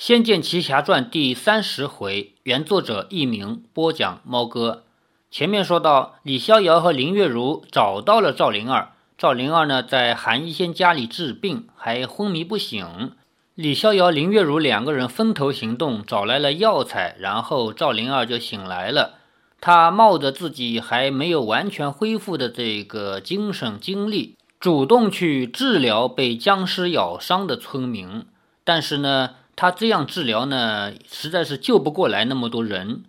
《仙剑奇侠传》第三十回，原作者佚名，播讲猫哥。前面说到，李逍遥和林月如找到了赵灵儿。赵灵儿呢，在韩一仙家里治病，还昏迷不醒。李逍遥、林月如两个人分头行动，找来了药材，然后赵灵儿就醒来了。他冒着自己还没有完全恢复的这个精神精力，主动去治疗被僵尸咬伤的村民。但是呢，他这样治疗呢，实在是救不过来那么多人。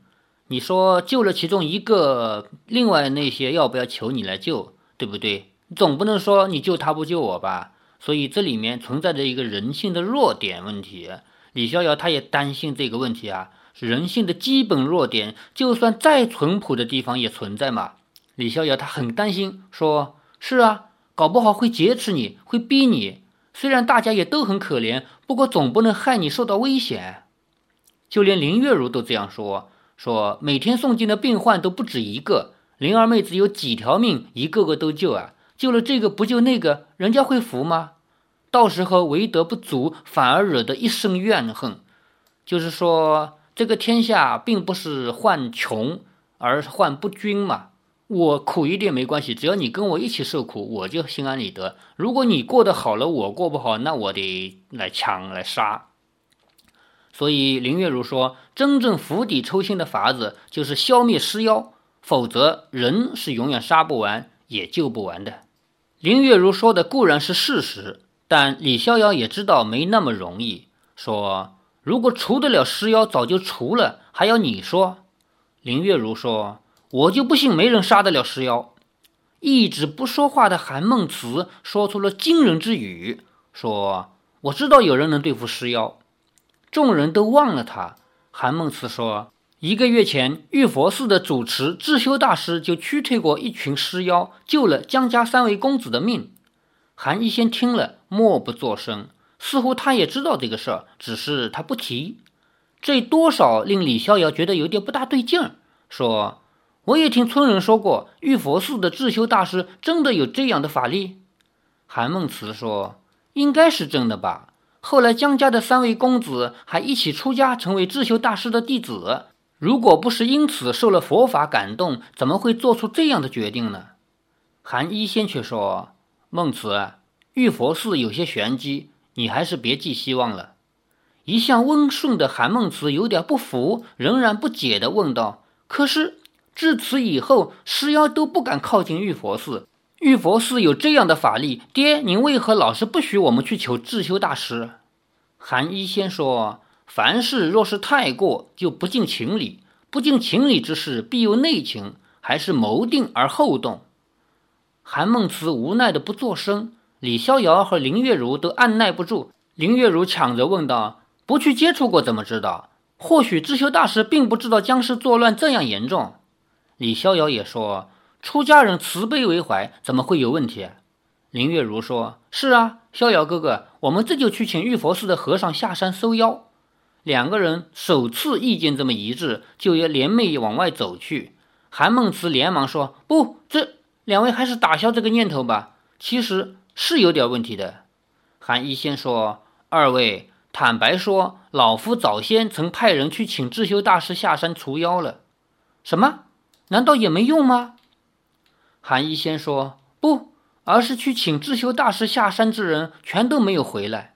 你说救了其中一个，另外那些要不要求你来救，对不对？总不能说你救他不救我吧？所以这里面存在着一个人性的弱点问题。李逍遥他也担心这个问题啊，人性的基本弱点，就算再淳朴的地方也存在嘛。李逍遥他很担心，说是啊，搞不好会劫持你，会逼你。虽然大家也都很可怜，不过总不能害你受到危险。就连林月如都这样说，说每天送进的病患都不止一个，灵儿妹子有几条命，一个个都救啊，救了这个不救那个，人家会服吗？到时候为德不足，反而惹得一身怨恨。就是说，这个天下并不是患穷，而患不均嘛。我苦一点没关系，只要你跟我一起受苦，我就心安理得。如果你过得好了，我过不好，那我得来抢来杀。所以林月如说，真正釜底抽薪的法子就是消灭尸妖，否则人是永远杀不完，也救不完的。林月如说的固然是事实，但李逍遥也知道没那么容易。说如果除得了尸妖，早就除了，还要你说？林月如说。我就不信没人杀得了尸妖。一直不说话的韩梦慈说出了惊人之语，说：“我知道有人能对付尸妖。”众人都忘了他。韩梦慈说：“一个月前，玉佛寺的主持智修大师就驱退过一群尸妖，救了江家三位公子的命。”韩一仙听了，默不作声，似乎他也知道这个事儿，只是他不提。这多少令李逍遥觉得有点不大对劲儿，说。我也听村人说过，玉佛寺的智修大师真的有这样的法力。韩梦慈说：“应该是真的吧。后来江家的三位公子还一起出家，成为智修大师的弟子。如果不是因此受了佛法感动，怎么会做出这样的决定呢？”韩一仙却说：“梦慈，玉佛寺有些玄机，你还是别寄希望了。”一向温顺的韩梦慈有点不服，仍然不解地问道：“可是？”至此以后，尸妖都不敢靠近玉佛寺。玉佛寺有这样的法力，爹，您为何老是不许我们去求智修大师？韩一仙说：“凡事若是太过，就不近情理；不近情理之事，必有内情，还是谋定而后动。”韩梦慈无奈的不作声。李逍遥和林月如都按耐不住。林月如抢着问道：“不去接触过，怎么知道？或许智修大师并不知道僵尸作乱这样严重。”李逍遥也说：“出家人慈悲为怀，怎么会有问题？”林月如说：“是啊，逍遥哥哥，我们这就去请玉佛寺的和尚下山收妖。”两个人首次意见这么一致，就要联袂往外走去。韩梦慈连忙说：“不，这两位还是打消这个念头吧。其实是有点问题的。”韩一仙说：“二位，坦白说，老夫早先曾派人去请智修大师下山除妖了。”什么？难道也没用吗？韩一仙说：“不，而是去请智修大师下山之人全都没有回来。”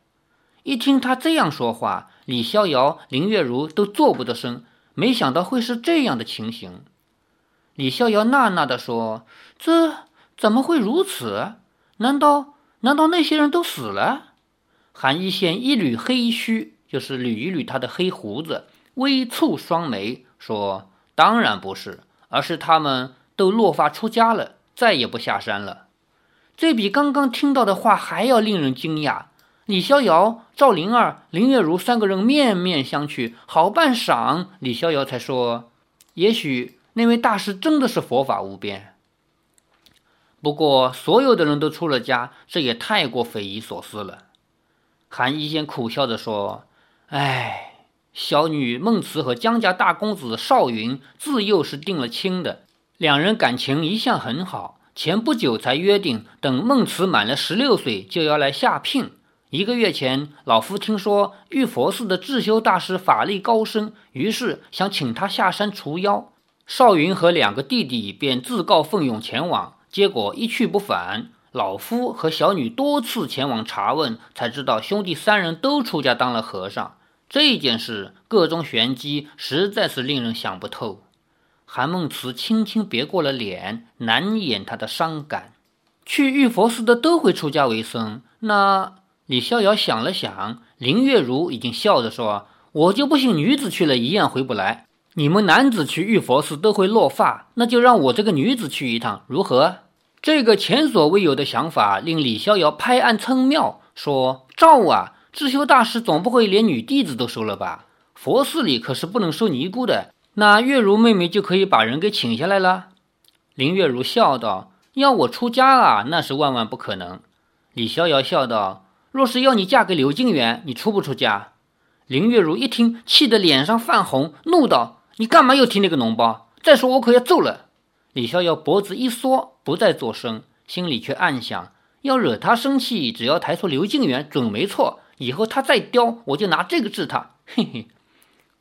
一听他这样说话，李逍遥、林月如都做不得声，没想到会是这样的情形。李逍遥呐呐地说：“这怎么会如此？难道难道那些人都死了？”韩一仙一捋黑须，就是捋一捋他的黑胡子，微蹙双眉，说：“当然不是。”而是他们都落发出家了，再也不下山了。这比刚刚听到的话还要令人惊讶。李逍遥、赵灵儿、林月如三个人面面相觑，好半晌，李逍遥才说：“也许那位大师真的是佛法无边。不过所有的人都出了家，这也太过匪夷所思了。”韩一仙苦笑着说：“唉。”小女孟慈和江家大公子邵云自幼是定了亲的，两人感情一向很好。前不久才约定，等孟慈满了十六岁就要来下聘。一个月前，老夫听说玉佛寺的智修大师法力高深，于是想请他下山除妖。少云和两个弟弟便自告奋勇前往，结果一去不返。老夫和小女多次前往查问，才知道兄弟三人都出家当了和尚。这件事各中玄机，实在是令人想不透。韩梦慈轻轻别过了脸，难掩他的伤感。去玉佛寺的都会出家为僧，那……李逍遥想了想，林月如已经笑着说：“我就不信女子去了一样回不来。你们男子去玉佛寺都会落发，那就让我这个女子去一趟，如何？”这个前所未有的想法令李逍遥拍案称妙，说：“照啊，智修大师总不会连女弟子都收了吧？佛寺里可是不能收尼姑的。那月如妹妹就可以把人给请下来了。”林月如笑道：“要我出家啊，那是万万不可能。”李逍遥笑道。若是要你嫁给刘静元，你出不出家？林月如一听，气得脸上泛红，怒道：“你干嘛又提那个脓包？再说我可要揍了！”李逍遥脖子一缩，不再作声，心里却暗想：要惹他生气，只要抬出刘静元，准没错。以后他再刁，我就拿这个治他。嘿嘿。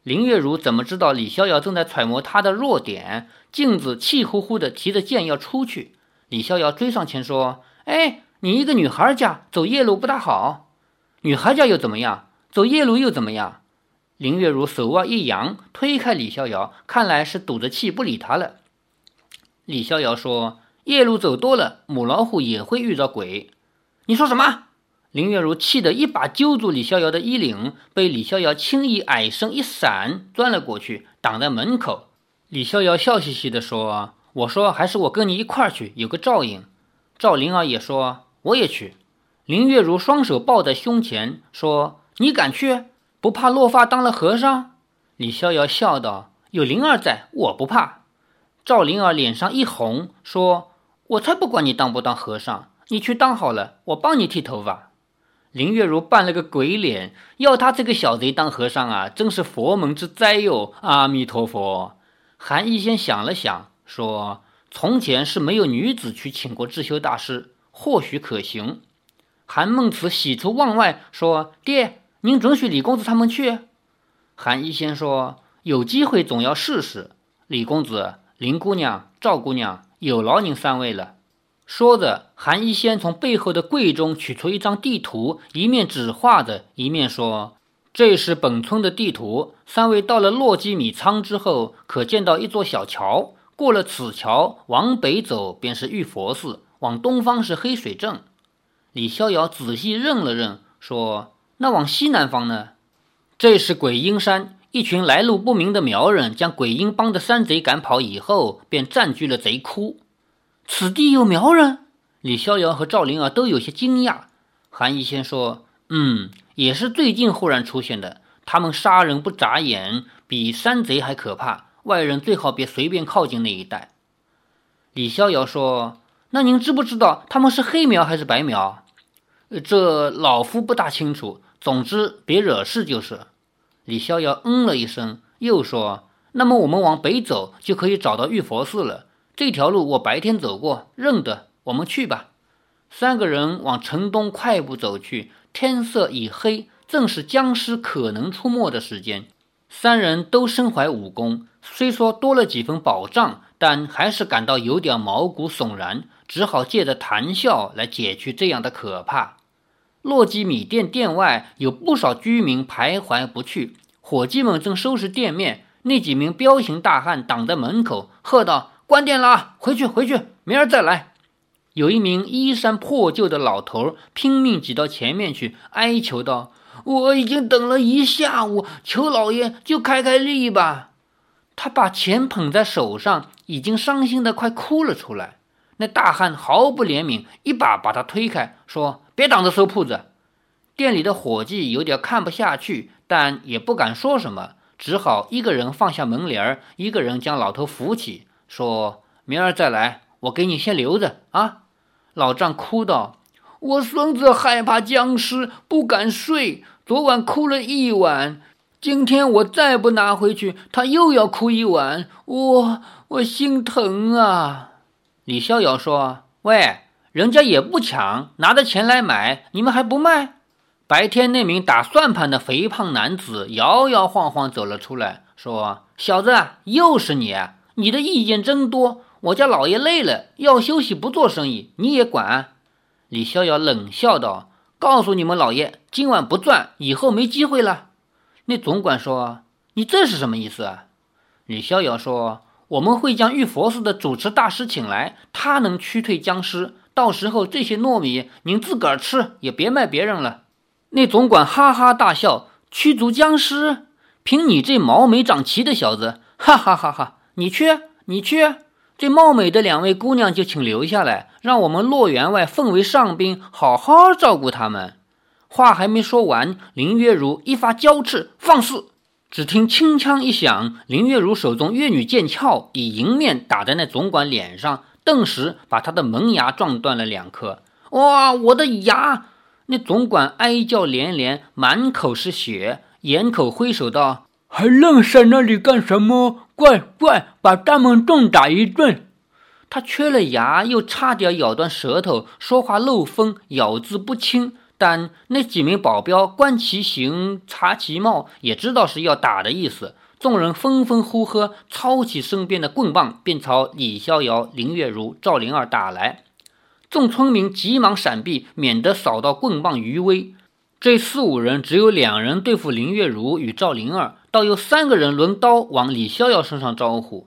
林月如怎么知道李逍遥正在揣摩他的弱点？镜子气呼呼地提着剑要出去，李逍遥追上前说：“哎。”你一个女孩家走夜路不大好，女孩家又怎么样？走夜路又怎么样？林月如手腕一扬，推开李逍遥，看来是赌着气不理他了。李逍遥说：“夜路走多了，母老虎也会遇到鬼。”你说什么？林月如气得一把揪住李逍遥的衣领，被李逍遥轻易矮身一闪，钻了过去，挡在门口。李逍遥笑嘻嘻地说：“我说还是我跟你一块儿去，有个照应。”赵灵儿也说。我也去。林月如双手抱在胸前，说：“你敢去？不怕落发当了和尚？”李逍遥笑道：“有灵儿在，我不怕。”赵灵儿脸上一红，说：“我才不管你当不当和尚，你去当好了，我帮你剃头发。”林月如扮了个鬼脸，要他这个小贼当和尚啊，真是佛门之灾哟！阿弥陀佛。韩医仙想了想，说：“从前是没有女子去请过智修大师。”或许可行。韩孟慈喜出望外，说：“爹，您准许李公子他们去？”韩一仙说：“有机会总要试试。”李公子、林姑娘、赵姑娘，有劳您三位了。说着，韩一仙从背后的柜中取出一张地图，一面指画着，一面说：“这是本村的地图。三位到了洛基米仓之后，可见到一座小桥。过了此桥，往北走，便是玉佛寺。”往东方是黑水镇，李逍遥仔细认了认，说：“那往西南方呢？这是鬼阴山。一群来路不明的苗人将鬼阴帮的山贼赶跑以后，便占据了贼窟。此地有苗人？”李逍遥和赵灵儿都有些惊讶。韩一仙说：“嗯，也是最近忽然出现的。他们杀人不眨眼，比山贼还可怕。外人最好别随便靠近那一带。”李逍遥说。那您知不知道他们是黑苗还是白苗？这老夫不大清楚。总之，别惹事就是。李逍遥嗯了一声，又说：“那么我们往北走，就可以找到玉佛寺了。这条路我白天走过，认得。我们去吧。”三个人往城东快步走去。天色已黑，正是僵尸可能出没的时间。三人都身怀武功，虽说多了几分保障，但还是感到有点毛骨悚然。只好借着谈笑来解去这样的可怕。洛基米店店外有不少居民徘徊不去，伙计们正收拾店面，那几名彪形大汉挡在门口，喝道：“关店了，回去，回去，明儿再来。”有一名衣衫破旧的老头拼命挤到前面去，哀求道：“我已经等了一下午，求老爷就开开力吧。”他把钱捧在手上，已经伤心的快哭了出来。那大汉毫不怜悯，一把把他推开，说：“别挡着收铺子。”店里的伙计有点看不下去，但也不敢说什么，只好一个人放下门帘儿，一个人将老头扶起，说：“明儿再来，我给你先留着啊。”老丈哭道：“我孙子害怕僵尸，不敢睡，昨晚哭了一晚，今天我再不拿回去，他又要哭一晚，我我心疼啊。”李逍遥说：“喂，人家也不抢，拿着钱来买，你们还不卖？”白天那名打算盘的肥胖男子摇摇晃晃走了出来，说：“小子，又是你！你的意见真多。我家老爷累了，要休息，不做生意，你也管？”李逍遥冷笑道：“告诉你们老爷，今晚不赚，以后没机会了。”那总管说：“你这是什么意思？”啊？”李逍遥说：“我们会将玉佛寺的主持大师请来，他能驱退僵尸。到时候这些糯米您自个儿吃，也别卖别人了。”那总管哈哈大笑：“驱逐僵尸？凭你这毛没长齐的小子，哈哈哈哈！你去，你去！这貌美的两位姑娘就请留下来，让我们洛员外奉为上宾，好好照顾他们。”话还没说完，林月如一发娇翅，放肆！只听轻枪一响，林月如手中月女剑鞘以迎面打在那总管脸上，顿时把他的门牙撞断了两颗。哇，我的牙！那总管哀叫连连，满口是血，掩口挥手道：“还愣在那里干什么？快快，把他们重打一顿！”他缺了牙，又差点咬断舌头，说话漏风，咬字不清。但那几名保镖观其形，察其貌，也知道是要打的意思。众人纷纷呼喝，抄起身边的棍棒，便朝李逍遥、林月如、赵灵儿打来。众村民急忙闪避，免得扫到棍棒余威。这四五人只有两人对付林月如与赵灵儿，倒有三个人抡刀往李逍遥身上招呼。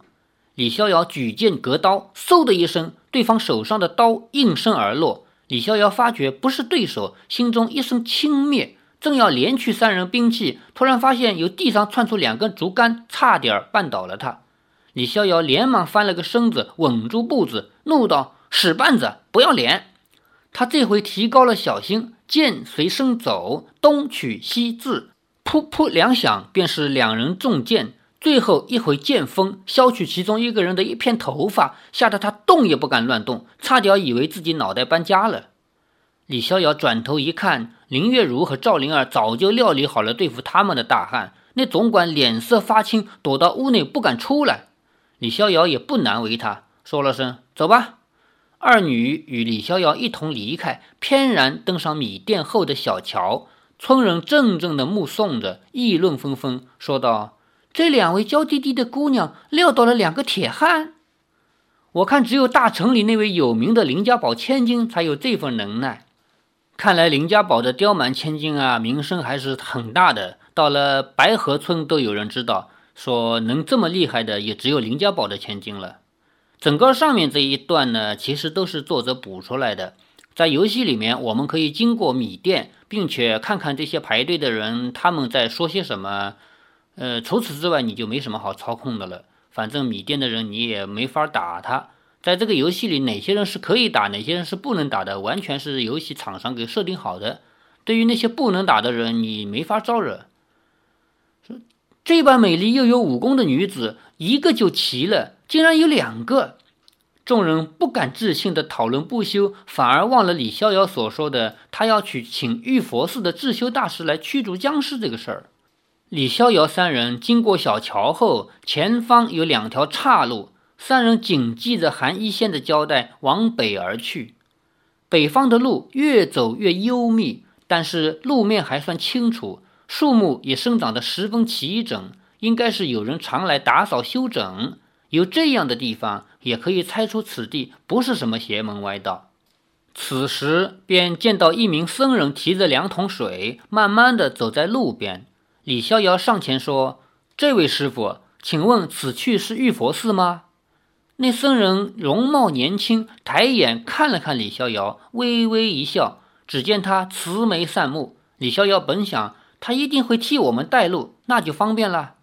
李逍遥举剑格刀，嗖的一声，对方手上的刀应声而落。李逍遥发觉不是对手，心中一声轻蔑，正要连取三人兵器，突然发现由地上窜出两根竹竿，差点绊倒了他。李逍遥连忙翻了个身子，稳住步子，怒道。使绊子，不要脸！他这回提高了小心，剑随身走，东取西掷，噗噗两响，便是两人中箭。最后一回剑锋削去其中一个人的一片头发，吓得他动也不敢乱动，差点以为自己脑袋搬家了。李逍遥转头一看，林月如和赵灵儿早就料理好了对付他们的大汉。那总管脸色发青，躲到屋内不敢出来。李逍遥也不难为他，说了声“走吧”。二女与李逍遥一同离开，翩然登上米店后的小桥。村人怔怔地目送着，议论纷纷，说道：“这两位娇滴滴的姑娘撂倒了两个铁汉。我看只有大城里那位有名的林家堡千金才有这份能耐。看来林家堡的刁蛮千金啊，名声还是很大的。到了白河村都有人知道，说能这么厉害的也只有林家堡的千金了。”整个上面这一段呢，其实都是作者补出来的。在游戏里面，我们可以经过米店，并且看看这些排队的人他们在说些什么。呃，除此之外，你就没什么好操控的了。反正米店的人你也没法打他。在这个游戏里，哪些人是可以打，哪些人是不能打的，完全是游戏厂商给设定好的。对于那些不能打的人，你没法招惹。这般美丽又有武功的女子，一个就齐了。竟然有两个！众人不敢置信的讨论不休，反而忘了李逍遥所说的他要去请玉佛寺的智修大师来驱逐僵尸这个事儿。李逍遥三人经过小桥后，前方有两条岔路，三人谨记着韩一仙的交代，往北而去。北方的路越走越幽密，但是路面还算清楚，树木也生长得十分齐整，应该是有人常来打扫修整。有这样的地方，也可以猜出此地不是什么邪门歪道。此时便见到一名僧人提着两桶水，慢慢的走在路边。李逍遥上前说：“这位师傅，请问此去是玉佛寺吗？”那僧人容貌年轻，抬眼看了看李逍遥，微微一笑。只见他慈眉善目。李逍遥本想他一定会替我们带路，那就方便了。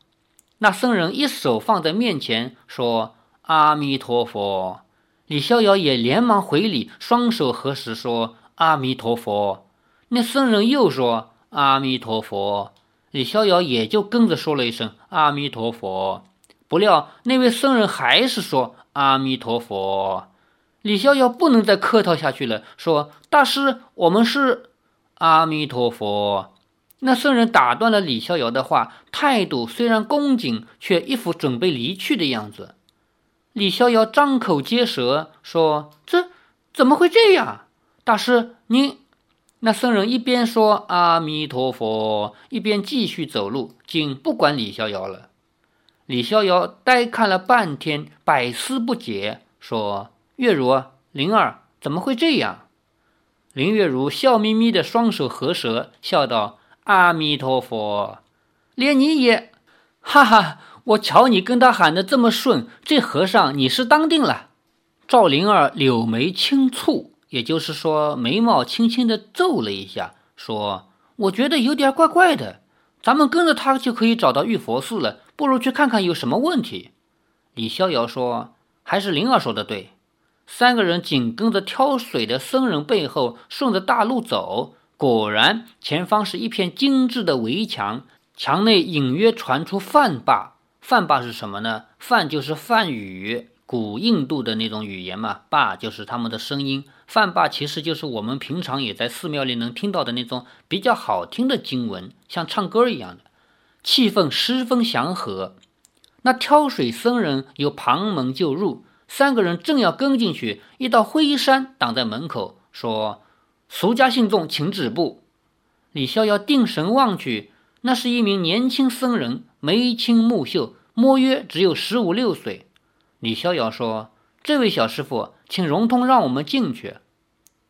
那僧人一手放在面前，说：“阿弥陀佛。”李逍遥也连忙回礼，双手合十，说：“阿弥陀佛。”那僧人又说：“阿弥陀佛。”李逍遥也就跟着说了一声：“阿弥陀佛。”不料那位僧人还是说：“阿弥陀佛。”李逍遥不能再客套下去了，说：“大师，我们是阿弥陀佛。”那僧人打断了李逍遥的话，态度虽然恭敬，却一副准备离去的样子。李逍遥张口结舌说：“这怎么会这样？大师，您那僧人一边说阿弥陀佛，一边继续走路，竟不管李逍遥了。李逍遥呆看了半天，百思不解，说：“月如，灵儿怎么会这样？”林月如笑眯眯的双手合十，笑道：“阿弥陀佛，连你也，哈哈！我瞧你跟他喊的这么顺，这和尚你是当定了。”赵灵儿柳眉轻蹙。也就是说，眉毛轻轻的皱了一下，说：“我觉得有点怪怪的。咱们跟着他就可以找到玉佛寺了，不如去看看有什么问题。”李逍遥说：“还是灵儿说的对。”三个人紧跟着挑水的僧人背后，顺着大路走。果然，前方是一片精致的围墙，墙内隐约传出梵罢。梵罢是什么呢？梵就是梵语。古印度的那种语言嘛，罢就是他们的声音。梵罢其实就是我们平常也在寺庙里能听到的那种比较好听的经文，像唱歌一样的，气氛十分祥和。那挑水僧人由旁门就入，三个人正要跟进去，一道灰衣衫挡在门口，说：“俗家信众，请止步。”李逍遥定神望去，那是一名年轻僧人，眉清目秀，摸约只有十五六岁。李逍遥说：“这位小师傅，请融通让我们进去。”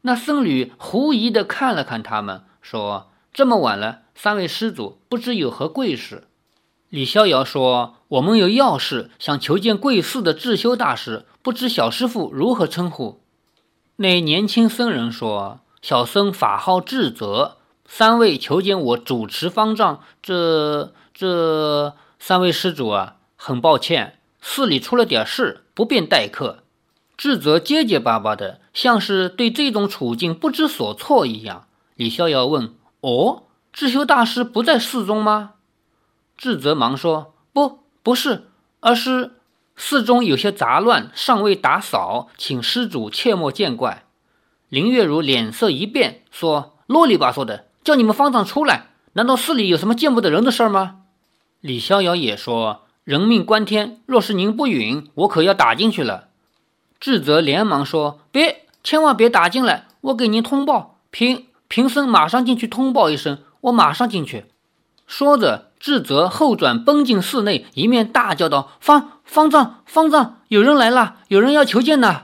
那僧侣狐疑地看了看他们，说：“这么晚了，三位施主不知有何贵事？”李逍遥说：“我们有要事，想求见贵寺的智修大师，不知小师傅如何称呼？”那年轻僧人说：“小僧法号智泽，三位求见我主持方丈。这这三位施主啊，很抱歉。”寺里出了点事，不便待客。智泽结结巴巴的，像是对这种处境不知所措一样。李逍遥问：“哦，智修大师不在寺中吗？”智泽忙说：“不，不是，而是寺中有些杂乱，尚未打扫，请施主切莫见怪。”林月如脸色一变，说：“啰里吧嗦的，叫你们方丈出来，难道寺里有什么见不得人的事儿吗？”李逍遥也说。人命关天，若是您不允，我可要打进去了。智泽连忙说：“别，千万别打进来，我给您通报。平平僧马上进去通报一声，我马上进去。”说着，智泽后转奔进寺内，一面大叫道：“方方丈，方丈，有人来了，有人要求见呢。”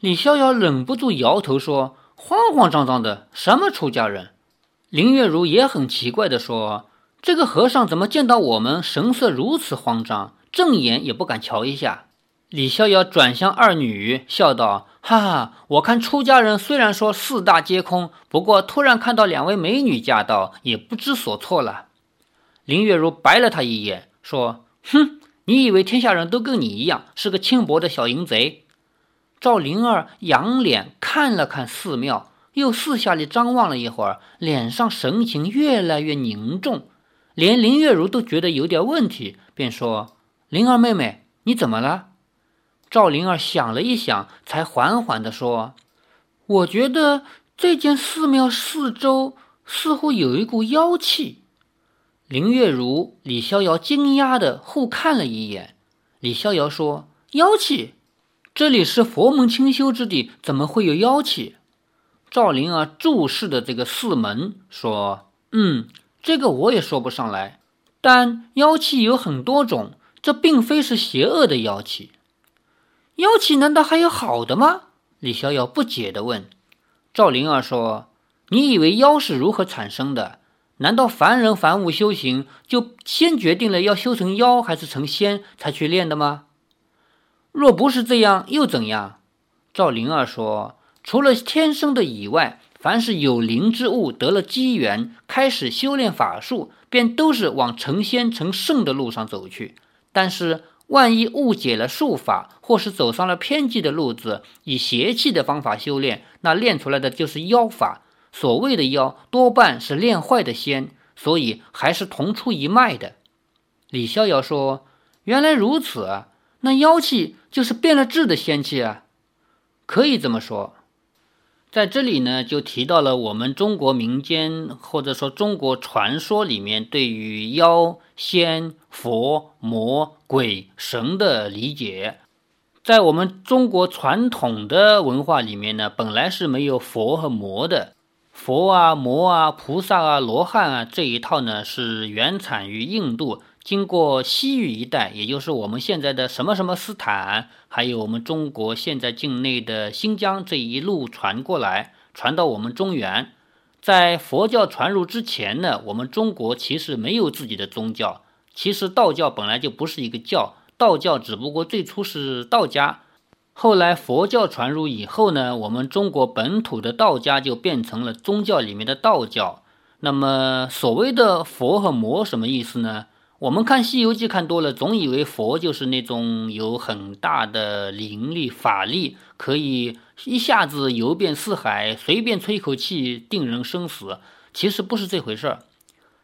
李逍遥忍不住摇头说：“慌慌张张的，什么出家人？”林月如也很奇怪地说。这个和尚怎么见到我们，神色如此慌张，正眼也不敢瞧一下？李逍遥转向二女，笑道：“哈哈，我看出家人虽然说四大皆空，不过突然看到两位美女驾到，也不知所措了。”林月如白了他一眼，说：“哼，你以为天下人都跟你一样，是个轻薄的小淫贼？”赵灵儿仰脸看了看寺庙，又四下里张望了一会儿，脸上神情越来越凝重。连林月如都觉得有点问题，便说：“灵儿妹妹，你怎么了？”赵灵儿想了一想，才缓缓地说：“我觉得这间寺庙四周似乎有一股妖气。”林月如、李逍遥惊讶地互看了一眼。李逍遥说：“妖气？这里是佛门清修之地，怎么会有妖气？”赵灵儿注视着这个寺门，说：“嗯。”这个我也说不上来，但妖气有很多种，这并非是邪恶的妖气。妖气难道还有好的吗？李逍遥不解地问。赵灵儿说：“你以为妖是如何产生的？难道凡人凡物修行，就先决定了要修成妖还是成仙才去练的吗？若不是这样，又怎样？”赵灵儿说：“除了天生的以外。”凡是有灵之物得了机缘，开始修炼法术，便都是往成仙成圣的路上走去。但是，万一误解了术法，或是走上了偏激的路子，以邪气的方法修炼，那练出来的就是妖法。所谓的妖，多半是练坏的仙，所以还是同出一脉的。李逍遥说：“原来如此，那妖气就是变了质的仙气啊，可以这么说。”在这里呢，就提到了我们中国民间或者说中国传说里面对于妖仙佛魔鬼神的理解。在我们中国传统的文化里面呢，本来是没有佛和魔的，佛啊、魔啊、菩萨啊、罗汉啊这一套呢，是原产于印度，经过西域一带，也就是我们现在的什么什么斯坦，还有我们中国现在境内的新疆这一路传过来，传到我们中原。在佛教传入之前呢，我们中国其实没有自己的宗教。其实道教本来就不是一个教，道教只不过最初是道家。后来佛教传入以后呢，我们中国本土的道家就变成了宗教里面的道教。那么所谓的佛和魔什么意思呢？我们看《西游记》看多了，总以为佛就是那种有很大的灵力、法力，可以一下子游遍四海，随便吹一口气定人生死。其实不是这回事儿。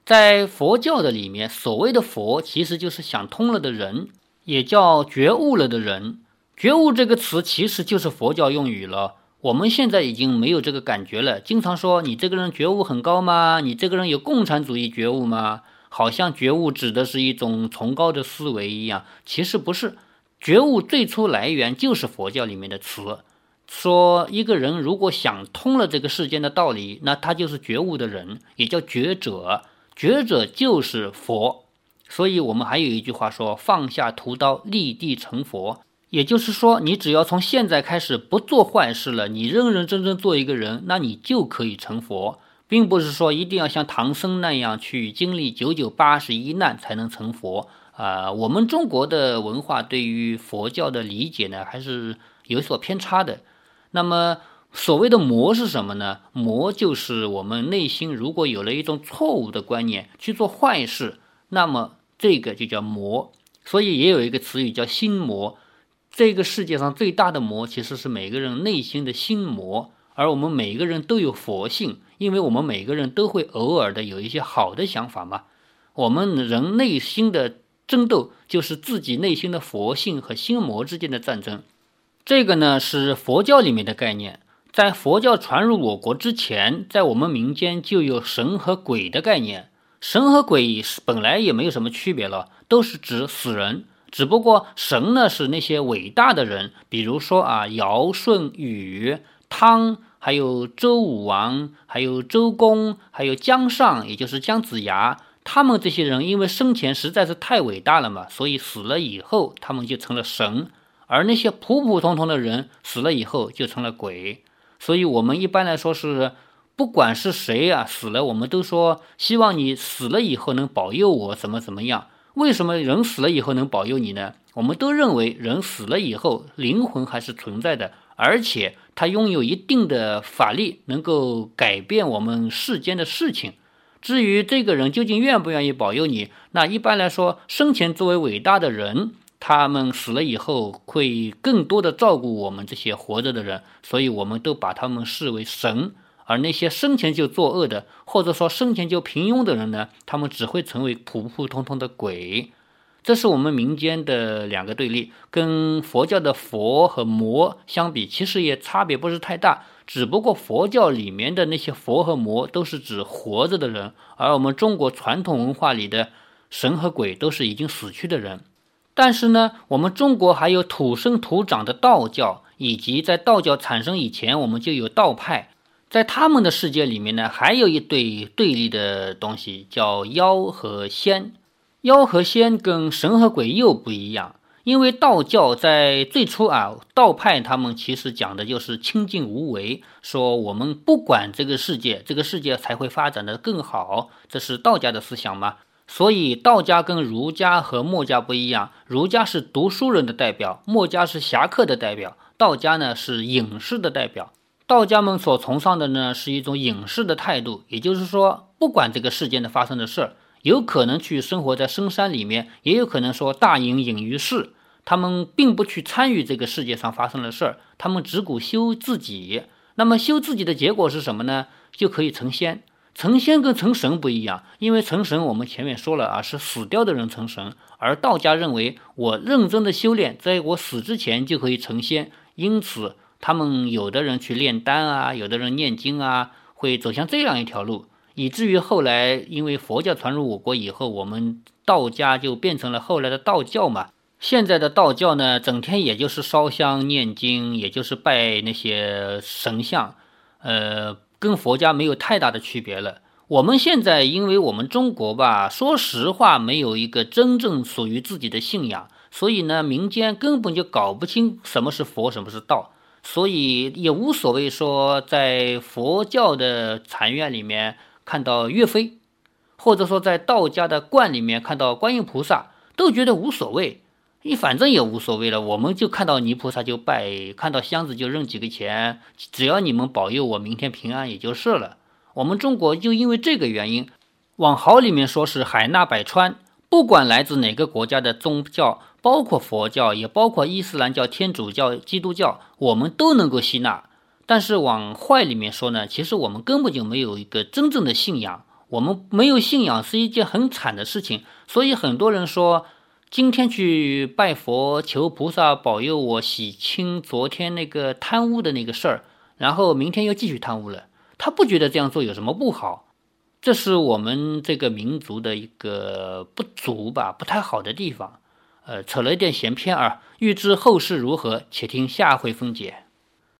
在佛教的里面，所谓的佛其实就是想通了的人，也叫觉悟了的人。觉悟这个词其实就是佛教用语了。我们现在已经没有这个感觉了，经常说你这个人觉悟很高吗？你这个人有共产主义觉悟吗？好像觉悟指的是一种崇高的思维一样。其实不是，觉悟最初来源就是佛教里面的词，说一个人如果想通了这个世间的道理，那他就是觉悟的人，也叫觉者。觉者就是佛。所以我们还有一句话说：放下屠刀，立地成佛。也就是说，你只要从现在开始不做坏事了，你认认真真做一个人，那你就可以成佛，并不是说一定要像唐僧那样去经历九九八十一难才能成佛啊。我们中国的文化对于佛教的理解呢，还是有所偏差的。那么，所谓的魔是什么呢？魔就是我们内心如果有了一种错误的观念去做坏事，那么这个就叫魔。所以也有一个词语叫心魔。这个世界上最大的魔，其实是每个人内心的心魔。而我们每个人都有佛性，因为我们每个人都会偶尔的有一些好的想法嘛。我们人内心的争斗，就是自己内心的佛性和心魔之间的战争。这个呢，是佛教里面的概念。在佛教传入我国之前，在我们民间就有神和鬼的概念。神和鬼本来也没有什么区别了，都是指死人。只不过神呢是那些伟大的人，比如说啊尧舜禹汤，还有周武王，还有周公，还有姜尚，也就是姜子牙，他们这些人因为生前实在是太伟大了嘛，所以死了以后他们就成了神，而那些普普通通的人死了以后就成了鬼。所以我们一般来说是，不管是谁啊死了，我们都说希望你死了以后能保佑我怎么怎么样。为什么人死了以后能保佑你呢？我们都认为人死了以后灵魂还是存在的，而且他拥有一定的法力，能够改变我们世间的事情。至于这个人究竟愿不愿意保佑你，那一般来说，生前作为伟大的人，他们死了以后会更多的照顾我们这些活着的人，所以我们都把他们视为神。而那些生前就作恶的，或者说生前就平庸的人呢？他们只会成为普普通通的鬼。这是我们民间的两个对立，跟佛教的佛和魔相比，其实也差别不是太大。只不过佛教里面的那些佛和魔都是指活着的人，而我们中国传统文化里的神和鬼都是已经死去的人。但是呢，我们中国还有土生土长的道教，以及在道教产生以前，我们就有道派。在他们的世界里面呢，还有一对对立的东西，叫妖和仙。妖和仙跟神和鬼又不一样，因为道教在最初啊，道派他们其实讲的就是清净无为，说我们不管这个世界，这个世界才会发展的更好，这是道家的思想嘛。所以道家跟儒家和墨家不一样，儒家是读书人的代表，墨家是侠客的代表，道家呢是隐士的代表。道家们所崇尚的呢，是一种隐士的态度，也就是说，不管这个世间的发生的事儿，有可能去生活在深山里面，也有可能说大隐隐于市。他们并不去参与这个世界上发生的事儿，他们只顾修自己。那么修自己的结果是什么呢？就可以成仙。成仙跟成神不一样，因为成神我们前面说了啊，是死掉的人成神，而道家认为我认真的修炼，在我死之前就可以成仙，因此。他们有的人去炼丹啊，有的人念经啊，会走向这样一条路，以至于后来因为佛教传入我国以后，我们道家就变成了后来的道教嘛。现在的道教呢，整天也就是烧香念经，也就是拜那些神像，呃，跟佛家没有太大的区别了。我们现在因为我们中国吧，说实话没有一个真正属于自己的信仰，所以呢，民间根本就搞不清什么是佛，什么是道，所以也无所谓说在佛教的禅院里面看到岳飞，或者说在道家的观里面看到观音菩萨，都觉得无所谓。你反正也无所谓了，我们就看到泥菩萨就拜，看到箱子就扔几个钱，只要你们保佑我明天平安也就是了。我们中国就因为这个原因，往好里面说是海纳百川，不管来自哪个国家的宗教，包括佛教，也包括伊斯兰教、天主教、基督教，我们都能够吸纳。但是往坏里面说呢，其实我们根本就没有一个真正的信仰，我们没有信仰是一件很惨的事情。所以很多人说，今天去拜佛求菩萨保佑我洗清昨天那个贪污的那个事儿，然后明天又继续贪污了。他不觉得这样做有什么不好，这是我们这个民族的一个不足吧，不太好的地方。呃，扯了一点闲篇啊，欲知后事如何，且听下回分解。